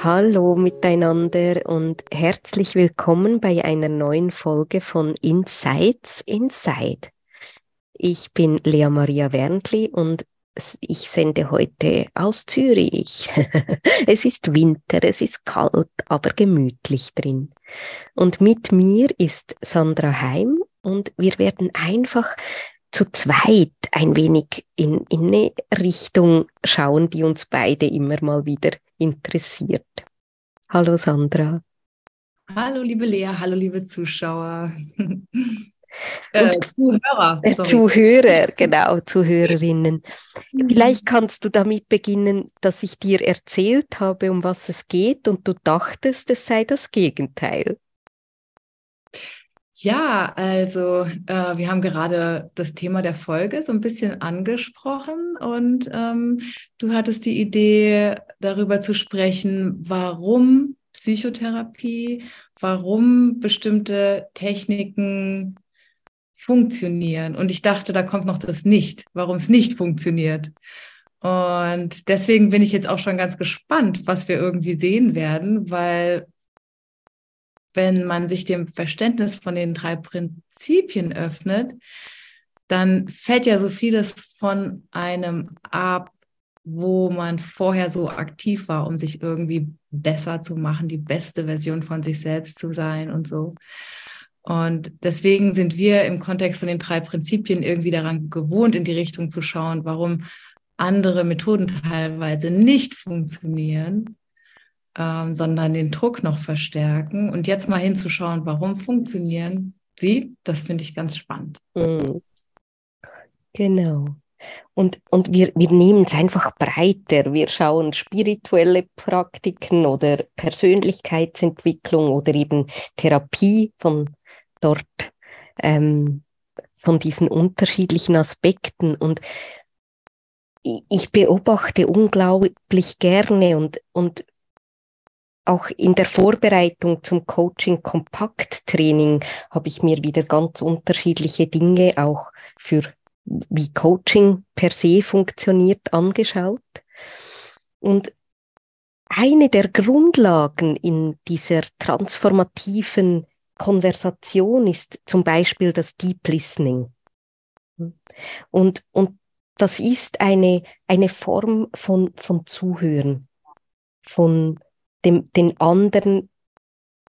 Hallo miteinander und herzlich willkommen bei einer neuen Folge von Insights Inside. Ich bin Lea Maria Werntli und ich sende heute aus Zürich. es ist Winter, es ist kalt, aber gemütlich drin. Und mit mir ist Sandra Heim und wir werden einfach zu zweit ein wenig in, in eine Richtung schauen, die uns beide immer mal wieder interessiert. Hallo Sandra. Hallo liebe Lea, hallo liebe Zuschauer. äh, Zuhörer. Äh, sorry. Zuhörer, genau, Zuhörerinnen. Vielleicht kannst du damit beginnen, dass ich dir erzählt habe, um was es geht und du dachtest, es sei das Gegenteil. Ja, also äh, wir haben gerade das Thema der Folge so ein bisschen angesprochen und ähm, du hattest die Idee, darüber zu sprechen, warum Psychotherapie, warum bestimmte Techniken funktionieren. Und ich dachte, da kommt noch das Nicht, warum es nicht funktioniert. Und deswegen bin ich jetzt auch schon ganz gespannt, was wir irgendwie sehen werden, weil wenn man sich dem Verständnis von den drei Prinzipien öffnet, dann fällt ja so vieles von einem ab, wo man vorher so aktiv war, um sich irgendwie besser zu machen, die beste Version von sich selbst zu sein und so. Und deswegen sind wir im Kontext von den drei Prinzipien irgendwie daran gewohnt, in die Richtung zu schauen, warum andere Methoden teilweise nicht funktionieren ähm, sondern den Druck noch verstärken und jetzt mal hinzuschauen, warum funktionieren sie, das finde ich ganz spannend. Mhm. Genau. Und, und wir, wir nehmen es einfach breiter. Wir schauen spirituelle Praktiken oder Persönlichkeitsentwicklung oder eben Therapie von dort, ähm, von diesen unterschiedlichen Aspekten. Und ich beobachte unglaublich gerne und, und auch in der Vorbereitung zum Coaching Kompakt Training habe ich mir wieder ganz unterschiedliche Dinge auch für wie Coaching per se funktioniert angeschaut. Und eine der Grundlagen in dieser transformativen Konversation ist zum Beispiel das Deep Listening. Und, und das ist eine, eine Form von, von Zuhören, von dem, den anderen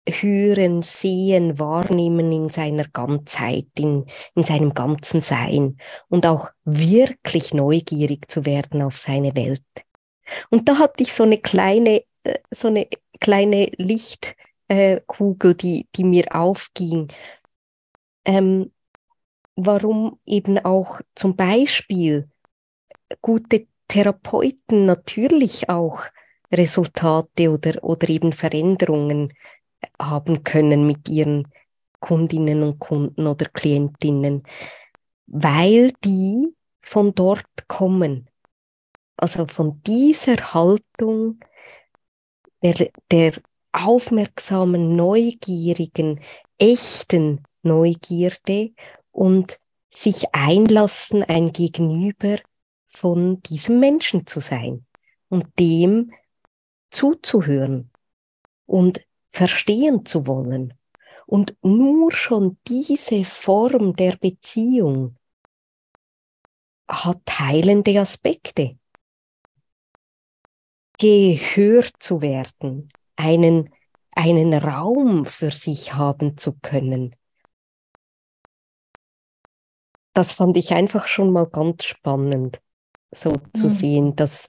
hören, sehen, wahrnehmen in seiner Ganzheit, in, in seinem ganzen Sein und auch wirklich neugierig zu werden auf seine Welt. Und da hatte ich so eine kleine, äh, so eine kleine Lichtkugel, die, die mir aufging. Ähm, warum eben auch zum Beispiel gute Therapeuten natürlich auch Resultate oder, oder eben Veränderungen haben können mit ihren Kundinnen und Kunden oder Klientinnen, weil die von dort kommen. Also von dieser Haltung der, der aufmerksamen, neugierigen, echten Neugierde und sich einlassen, ein Gegenüber von diesem Menschen zu sein und dem zuzuhören und verstehen zu wollen. Und nur schon diese Form der Beziehung hat heilende Aspekte. Gehört zu werden, einen, einen Raum für sich haben zu können. Das fand ich einfach schon mal ganz spannend, so mhm. zu sehen, dass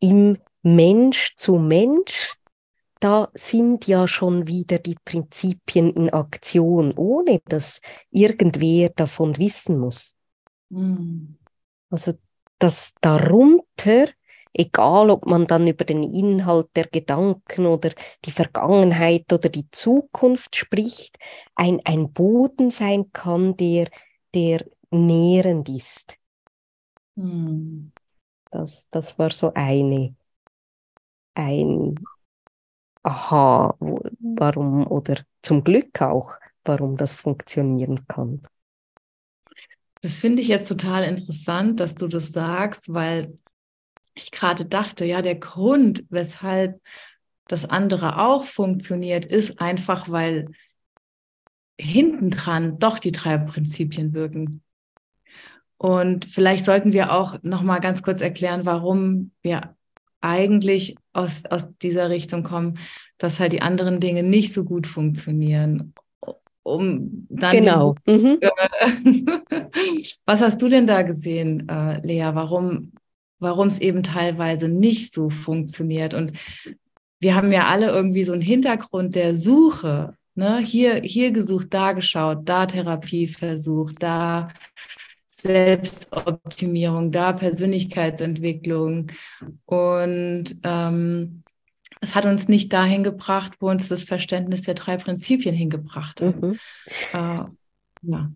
im Mensch zu Mensch, da sind ja schon wieder die Prinzipien in Aktion, ohne dass irgendwer davon wissen muss. Mhm. Also, dass darunter egal ob man dann über den Inhalt der Gedanken oder die Vergangenheit oder die Zukunft spricht, ein, ein Boden sein kann, der, der nährend ist. Hm. Das, das war so eine, ein Aha, warum oder zum Glück auch, warum das funktionieren kann. Das finde ich jetzt total interessant, dass du das sagst, weil ich gerade dachte, ja, der Grund, weshalb das andere auch funktioniert, ist einfach, weil hinten dran doch die drei Prinzipien wirken. Und vielleicht sollten wir auch noch mal ganz kurz erklären, warum wir eigentlich aus, aus dieser Richtung kommen, dass halt die anderen Dinge nicht so gut funktionieren. Um dann genau. Mhm. Was hast du denn da gesehen, äh, Lea? Warum, warum es eben teilweise nicht so funktioniert? Und wir haben ja alle irgendwie so einen Hintergrund der Suche. Ne? Hier, hier gesucht, da geschaut, da Therapie versucht, da Selbstoptimierung, da Persönlichkeitsentwicklung. Und ähm, es hat uns nicht dahin gebracht, wo uns das Verständnis der drei Prinzipien hingebracht hat. Mhm. Äh, ja.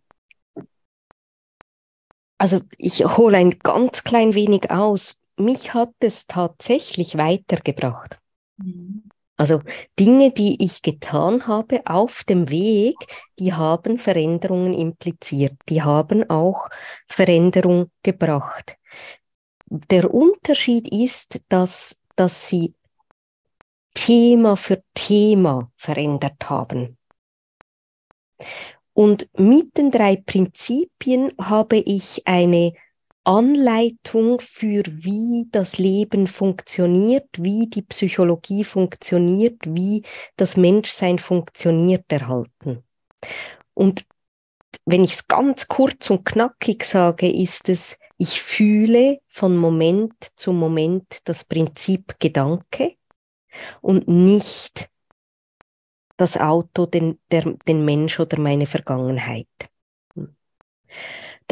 Also ich hole ein ganz klein wenig aus. Mich hat es tatsächlich weitergebracht. Mhm. Also Dinge, die ich getan habe auf dem Weg, die haben Veränderungen impliziert, die haben auch Veränderung gebracht. Der Unterschied ist, dass, dass sie Thema für Thema verändert haben. Und mit den drei Prinzipien habe ich eine Anleitung für wie das Leben funktioniert, wie die Psychologie funktioniert, wie das Menschsein funktioniert erhalten. Und wenn ich es ganz kurz und knackig sage, ist es, ich fühle von Moment zu Moment das Prinzip Gedanke und nicht das Auto, den, der, den Mensch oder meine Vergangenheit.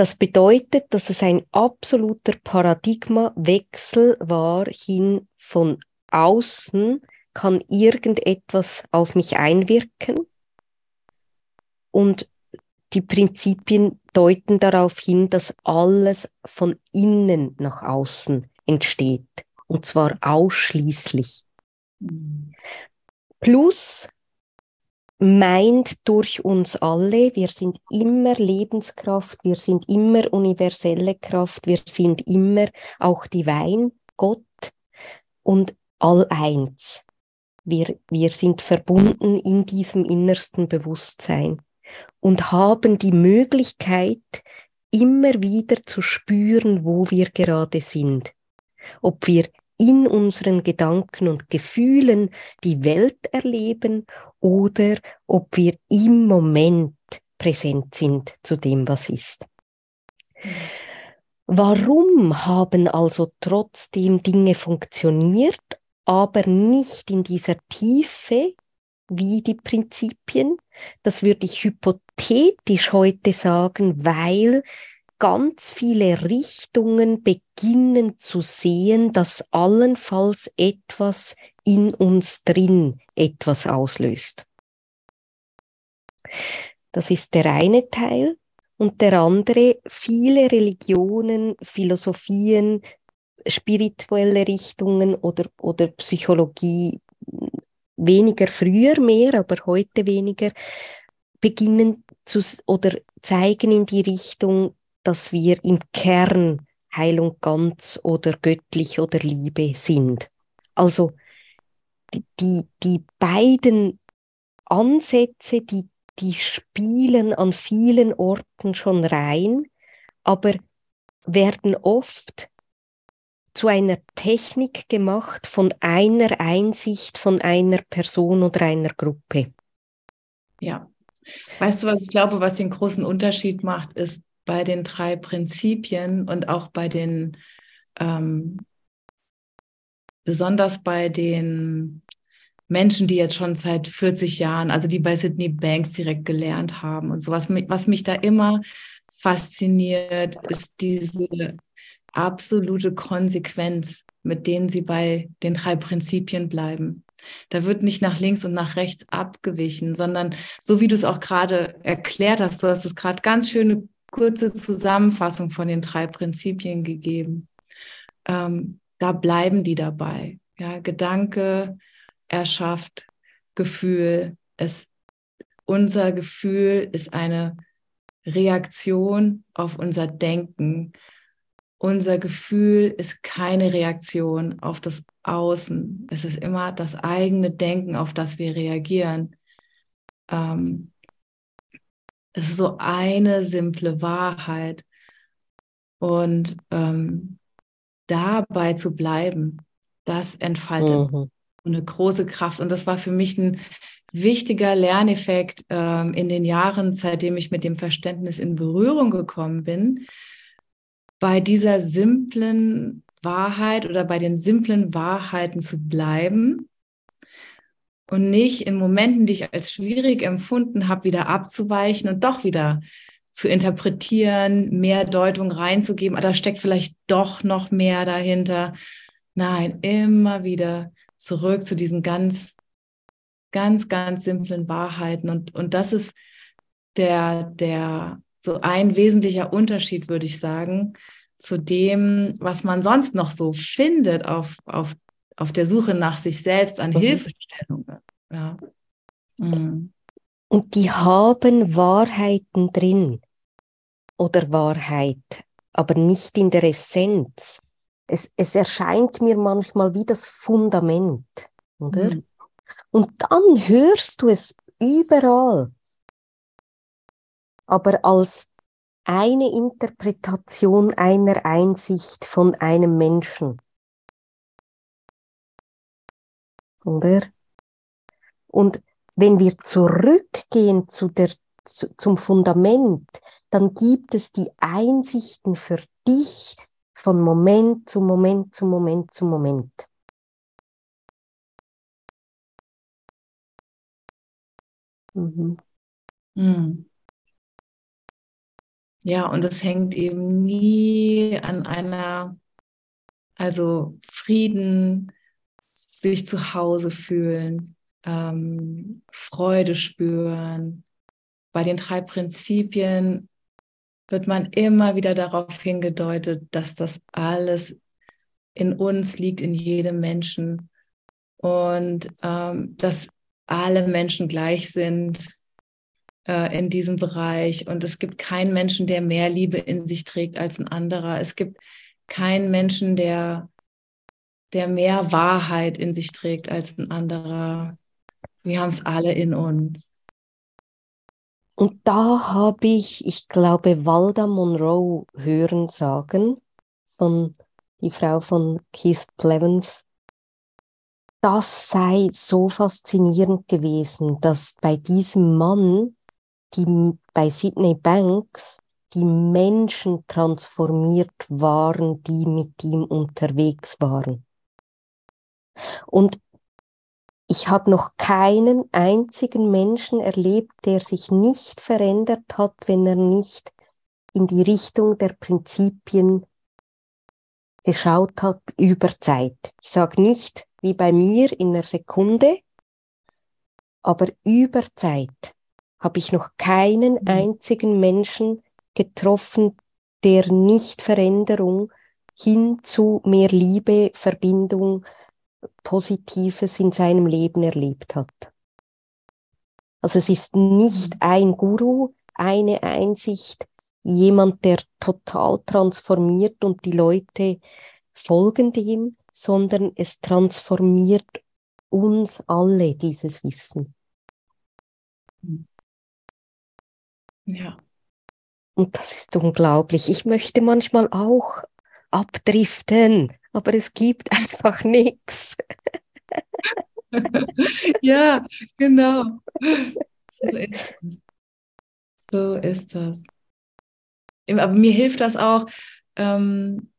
Das bedeutet, dass es ein absoluter Paradigmawechsel war hin von außen kann irgendetwas auf mich einwirken und die Prinzipien deuten darauf hin, dass alles von innen nach außen entsteht und zwar ausschließlich. Mhm. Plus meint durch uns alle, wir sind immer Lebenskraft, wir sind immer universelle Kraft, wir sind immer auch Divine, Gott und all eins. Wir, wir sind verbunden in diesem innersten Bewusstsein und haben die Möglichkeit, immer wieder zu spüren, wo wir gerade sind. Ob wir in unseren Gedanken und Gefühlen die Welt erleben oder ob wir im Moment präsent sind zu dem, was ist. Warum haben also trotzdem Dinge funktioniert, aber nicht in dieser Tiefe wie die Prinzipien? Das würde ich hypothetisch heute sagen, weil ganz viele Richtungen beginnen zu sehen, dass allenfalls etwas in uns drin etwas auslöst. Das ist der eine Teil. Und der andere, viele Religionen, Philosophien, spirituelle Richtungen oder, oder Psychologie, weniger früher mehr, aber heute weniger, beginnen zu oder zeigen in die Richtung, dass wir im Kern Heilung ganz oder göttlich oder Liebe sind. Also die, die, die beiden Ansätze, die, die spielen an vielen Orten schon rein, aber werden oft zu einer Technik gemacht von einer Einsicht von einer Person oder einer Gruppe. Ja. Weißt du, was ich glaube, was den großen Unterschied macht, ist, bei den drei Prinzipien und auch bei den, ähm, besonders bei den Menschen, die jetzt schon seit 40 Jahren, also die bei Sydney Banks direkt gelernt haben und sowas, was mich da immer fasziniert, ist diese absolute Konsequenz mit denen sie bei den drei Prinzipien bleiben. Da wird nicht nach links und nach rechts abgewichen, sondern so wie du es auch gerade erklärt hast, du hast es gerade ganz schöne kurze Zusammenfassung von den drei Prinzipien gegeben. Ähm, da bleiben die dabei. Ja, Gedanke erschafft Gefühl. Es, unser Gefühl ist eine Reaktion auf unser Denken. Unser Gefühl ist keine Reaktion auf das Außen. Es ist immer das eigene Denken, auf das wir reagieren. Ähm, es ist so eine simple Wahrheit. Und ähm, dabei zu bleiben, das entfaltet mhm. eine große Kraft. Und das war für mich ein wichtiger Lerneffekt ähm, in den Jahren, seitdem ich mit dem Verständnis in Berührung gekommen bin, bei dieser simplen Wahrheit oder bei den simplen Wahrheiten zu bleiben und nicht in Momenten, die ich als schwierig empfunden habe, wieder abzuweichen und doch wieder zu interpretieren, mehr Deutung reinzugeben, aber da steckt vielleicht doch noch mehr dahinter. Nein, immer wieder zurück zu diesen ganz, ganz, ganz simplen Wahrheiten. Und, und das ist der, der, so ein wesentlicher Unterschied, würde ich sagen, zu dem, was man sonst noch so findet auf, auf, auf der Suche nach sich selbst an mhm. Hilfestellungen. Ja. Mhm. Und die haben Wahrheiten drin oder Wahrheit, aber nicht in der Essenz. Es, es erscheint mir manchmal wie das Fundament, oder? Mhm. Und dann hörst du es überall, aber als eine Interpretation einer Einsicht von einem Menschen. Oder? Und wenn wir zurückgehen zu der, zu, zum Fundament, dann gibt es die Einsichten für dich von Moment zu Moment zu Moment zu Moment. Mhm. Mhm. Ja, und es hängt eben nie an einer, also Frieden, sich zu Hause fühlen, ähm, Freude spüren. Bei den drei Prinzipien wird man immer wieder darauf hingedeutet, dass das alles in uns liegt, in jedem Menschen und ähm, dass alle Menschen gleich sind äh, in diesem Bereich und es gibt keinen Menschen, der mehr Liebe in sich trägt als ein anderer. Es gibt keinen Menschen, der, der mehr Wahrheit in sich trägt als ein anderer. Wir haben es alle in uns. Und da habe ich, ich glaube, Walda Monroe hören sagen, von die Frau von Keith Clevens, das sei so faszinierend gewesen, dass bei diesem Mann, die bei Sydney Banks, die Menschen transformiert waren, die mit ihm unterwegs waren. Und ich habe noch keinen einzigen Menschen erlebt, der sich nicht verändert hat, wenn er nicht in die Richtung der Prinzipien geschaut hat über Zeit. Ich sage nicht wie bei mir in einer Sekunde, aber über Zeit habe ich noch keinen mhm. einzigen Menschen getroffen, der nicht Veränderung hin zu mehr Liebe, Verbindung, Positives in seinem Leben erlebt hat. Also es ist nicht ein Guru, eine Einsicht, jemand, der total transformiert und die Leute folgen dem, sondern es transformiert uns alle, dieses Wissen. Ja. Und das ist unglaublich. Ich möchte manchmal auch abdriften aber es gibt einfach nichts. ja, genau. So ist, so ist das. Aber mir hilft das auch ähm,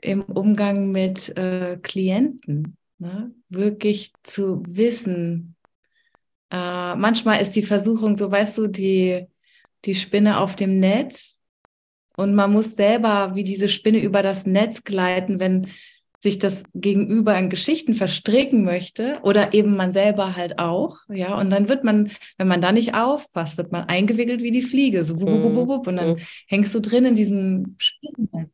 im Umgang mit äh, Klienten, ne? wirklich zu wissen. Äh, manchmal ist die Versuchung so, weißt du, die, die Spinne auf dem Netz und man muss selber wie diese Spinne über das Netz gleiten, wenn sich das Gegenüber in Geschichten verstricken möchte oder eben man selber halt auch, ja, und dann wird man, wenn man da nicht aufpasst, wird man eingewickelt wie die Fliege, so wup, wup, wup, wup, und dann mhm. hängst du drin in diesem Spinnennetz.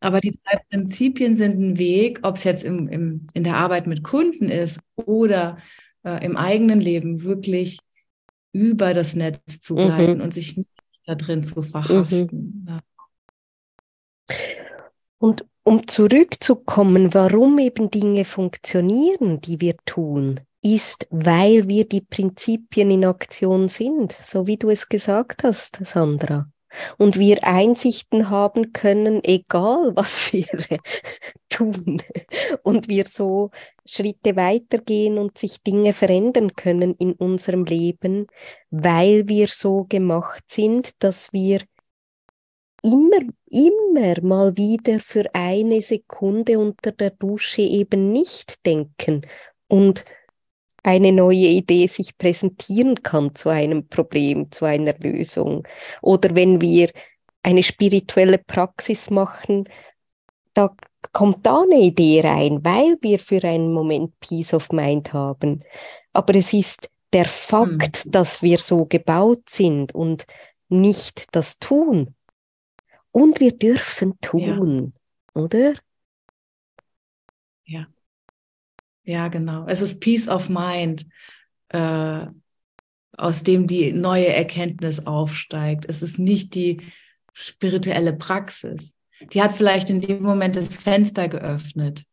Aber die drei Prinzipien sind ein Weg, ob es jetzt im, im, in der Arbeit mit Kunden ist oder äh, im eigenen Leben, wirklich über das Netz zu gleiten mhm. und sich nicht da drin zu verhaften. Mhm. Und um zurückzukommen, warum eben Dinge funktionieren, die wir tun, ist, weil wir die Prinzipien in Aktion sind, so wie du es gesagt hast, Sandra und wir Einsichten haben können, egal was wir tun. Und wir so Schritte weitergehen und sich Dinge verändern können in unserem Leben, weil wir so gemacht sind, dass wir immer, immer mal wieder für eine Sekunde unter der Dusche eben nicht denken und eine neue Idee sich präsentieren kann zu einem Problem, zu einer Lösung. Oder wenn wir eine spirituelle Praxis machen, da kommt da eine Idee rein, weil wir für einen Moment Peace of Mind haben. Aber es ist der Fakt, mhm. dass wir so gebaut sind und nicht das Tun. Und wir dürfen tun, ja. oder? Ja. Ja, genau. Es ist Peace of Mind, äh, aus dem die neue Erkenntnis aufsteigt. Es ist nicht die spirituelle Praxis. Die hat vielleicht in dem Moment das Fenster geöffnet,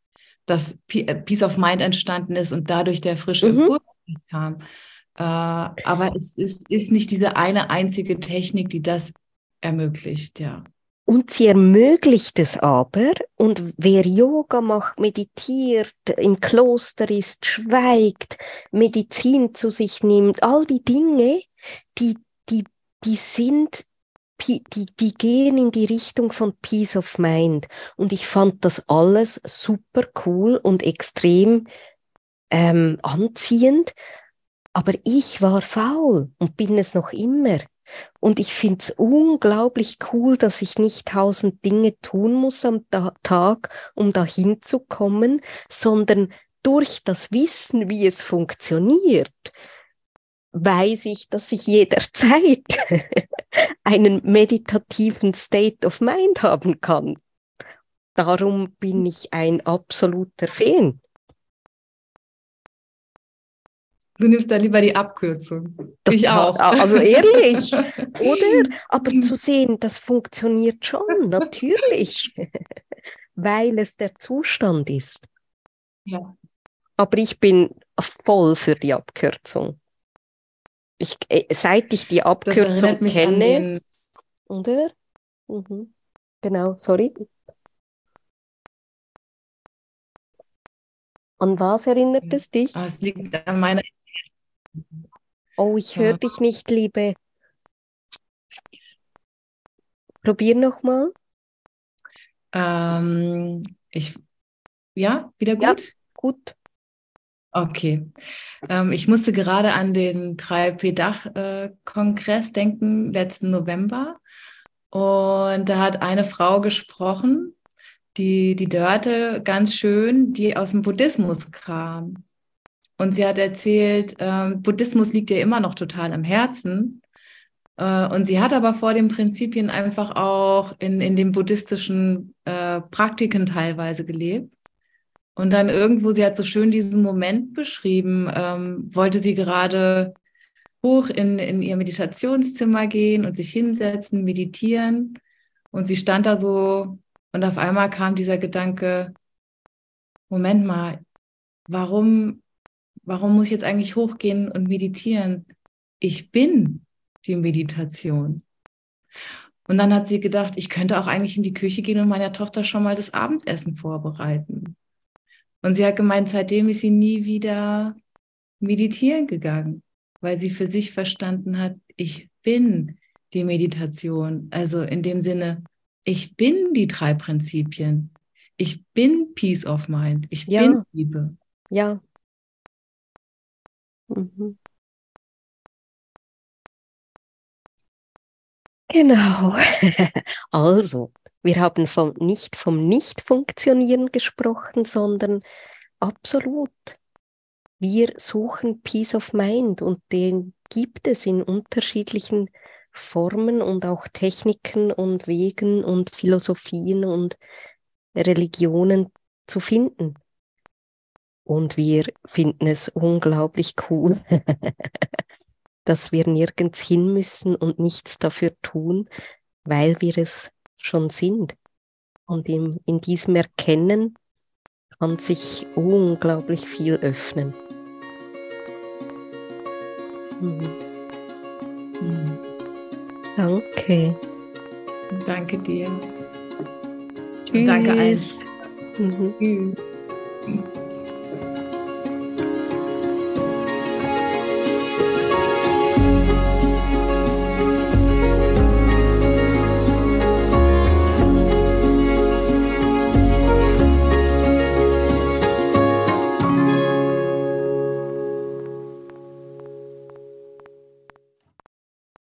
dass äh, Peace of Mind entstanden ist und dadurch der frische mhm. Impuls kam. Äh, aber es ist, ist nicht diese eine einzige Technik, die das ermöglicht, ja. Und sie ermöglicht es aber, und wer Yoga macht, meditiert, im Kloster ist, schweigt, Medizin zu sich nimmt, all die Dinge, die, die, die sind, die, die gehen in die Richtung von Peace of Mind. Und ich fand das alles super cool und extrem ähm, anziehend. Aber ich war faul und bin es noch immer. Und ich finde es unglaublich cool, dass ich nicht tausend Dinge tun muss am Tag, um dahin zu kommen, sondern durch das Wissen, wie es funktioniert, weiß ich, dass ich jederzeit einen meditativen State of Mind haben kann. Darum bin ich ein absoluter Fan. Du nimmst da lieber die Abkürzung. Total. Ich auch. Also ehrlich, oder? Aber zu sehen, das funktioniert schon, natürlich, weil es der Zustand ist. Ja. Aber ich bin voll für die Abkürzung. Ich, äh, seit ich die Abkürzung kenne, oder? Mhm. Genau, sorry. An was erinnert es dich? Ah, es liegt an meiner Oh, ich höre ja. dich nicht, Liebe. Probier nochmal. Ähm, ich, ja, wieder gut? Ja, gut. Okay. Ähm, ich musste gerade an den 3P-Dach-Kongress denken, letzten November. Und da hat eine Frau gesprochen, die, die Dörte, ganz schön, die aus dem Buddhismus kam. Und sie hat erzählt, äh, Buddhismus liegt ihr immer noch total am Herzen. Äh, und sie hat aber vor den Prinzipien einfach auch in, in den buddhistischen äh, Praktiken teilweise gelebt. Und dann irgendwo, sie hat so schön diesen Moment beschrieben, ähm, wollte sie gerade hoch in, in ihr Meditationszimmer gehen und sich hinsetzen, meditieren. Und sie stand da so und auf einmal kam dieser Gedanke, Moment mal, warum warum muss ich jetzt eigentlich hochgehen und meditieren? Ich bin die Meditation. Und dann hat sie gedacht, ich könnte auch eigentlich in die Küche gehen und meiner Tochter schon mal das Abendessen vorbereiten. Und sie hat gemeint, seitdem ist sie nie wieder meditieren gegangen, weil sie für sich verstanden hat, ich bin die Meditation. Also in dem Sinne, ich bin die drei Prinzipien. Ich bin Peace of Mind. Ich ja. bin Liebe. Ja, Mhm. Genau. Also, Wir haben vom, nicht vom Nicht-Funktionieren gesprochen, sondern absolut. Wir suchen Peace of Mind und den gibt es in unterschiedlichen Formen und auch Techniken und Wegen und Philosophien und Religionen zu finden. Und wir finden es unglaublich cool, dass wir nirgends hin müssen und nichts dafür tun, weil wir es schon sind. Und in, in diesem Erkennen kann sich unglaublich viel öffnen. Mhm. Mhm. Danke. Danke dir. Tschüss. Und danke allen. Mhm. Tschüss.